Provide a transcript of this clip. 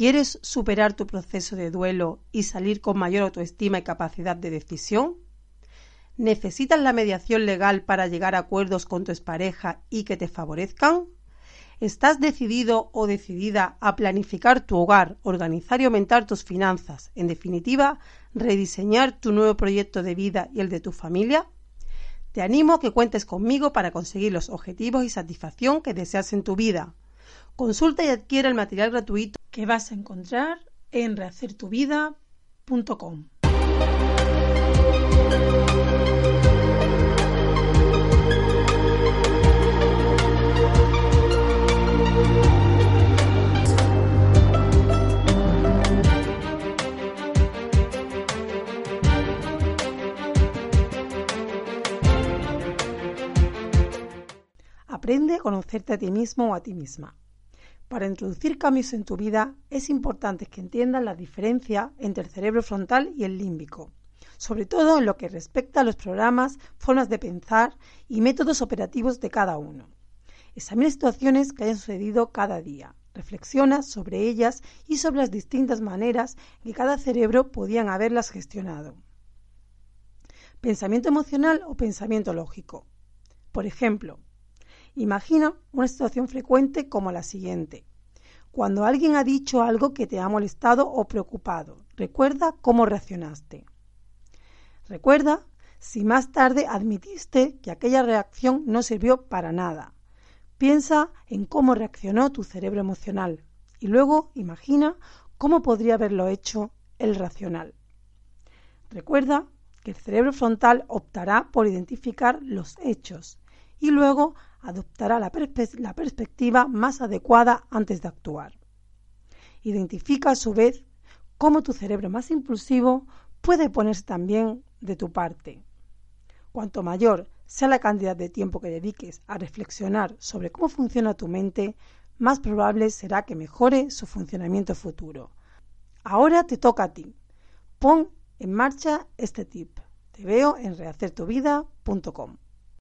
¿Quieres superar tu proceso de duelo y salir con mayor autoestima y capacidad de decisión? ¿Necesitas la mediación legal para llegar a acuerdos con tu expareja y que te favorezcan? ¿Estás decidido o decidida a planificar tu hogar, organizar y aumentar tus finanzas, en definitiva, rediseñar tu nuevo proyecto de vida y el de tu familia? Te animo a que cuentes conmigo para conseguir los objetivos y satisfacción que deseas en tu vida. Consulta y adquiere el material gratuito que vas a encontrar en rehacertuvida.com. Aprende a conocerte a ti mismo o a ti misma. Para introducir cambios en tu vida es importante que entiendas la diferencia entre el cerebro frontal y el límbico, sobre todo en lo que respecta a los programas, formas de pensar y métodos operativos de cada uno. Examina situaciones que hayan sucedido cada día, reflexiona sobre ellas y sobre las distintas maneras que cada cerebro podían haberlas gestionado. Pensamiento emocional o pensamiento lógico. Por ejemplo, Imagina una situación frecuente como la siguiente. Cuando alguien ha dicho algo que te ha molestado o preocupado, recuerda cómo reaccionaste. Recuerda si más tarde admitiste que aquella reacción no sirvió para nada. Piensa en cómo reaccionó tu cerebro emocional y luego imagina cómo podría haberlo hecho el racional. Recuerda que el cerebro frontal optará por identificar los hechos y luego adoptará la, perspectiva más adecuada antes de actuar. Identifica a su vez cómo tu cerebro más impulsivo puede ponerse también de tu parte. Cuanto mayor sea la cantidad de tiempo que dediques a reflexionar sobre cómo funciona tu mente, más probable será que mejore su funcionamiento futuro. Ahora te toca a ti. Pon en marcha este tip. Te veo en rehacertuvida.com.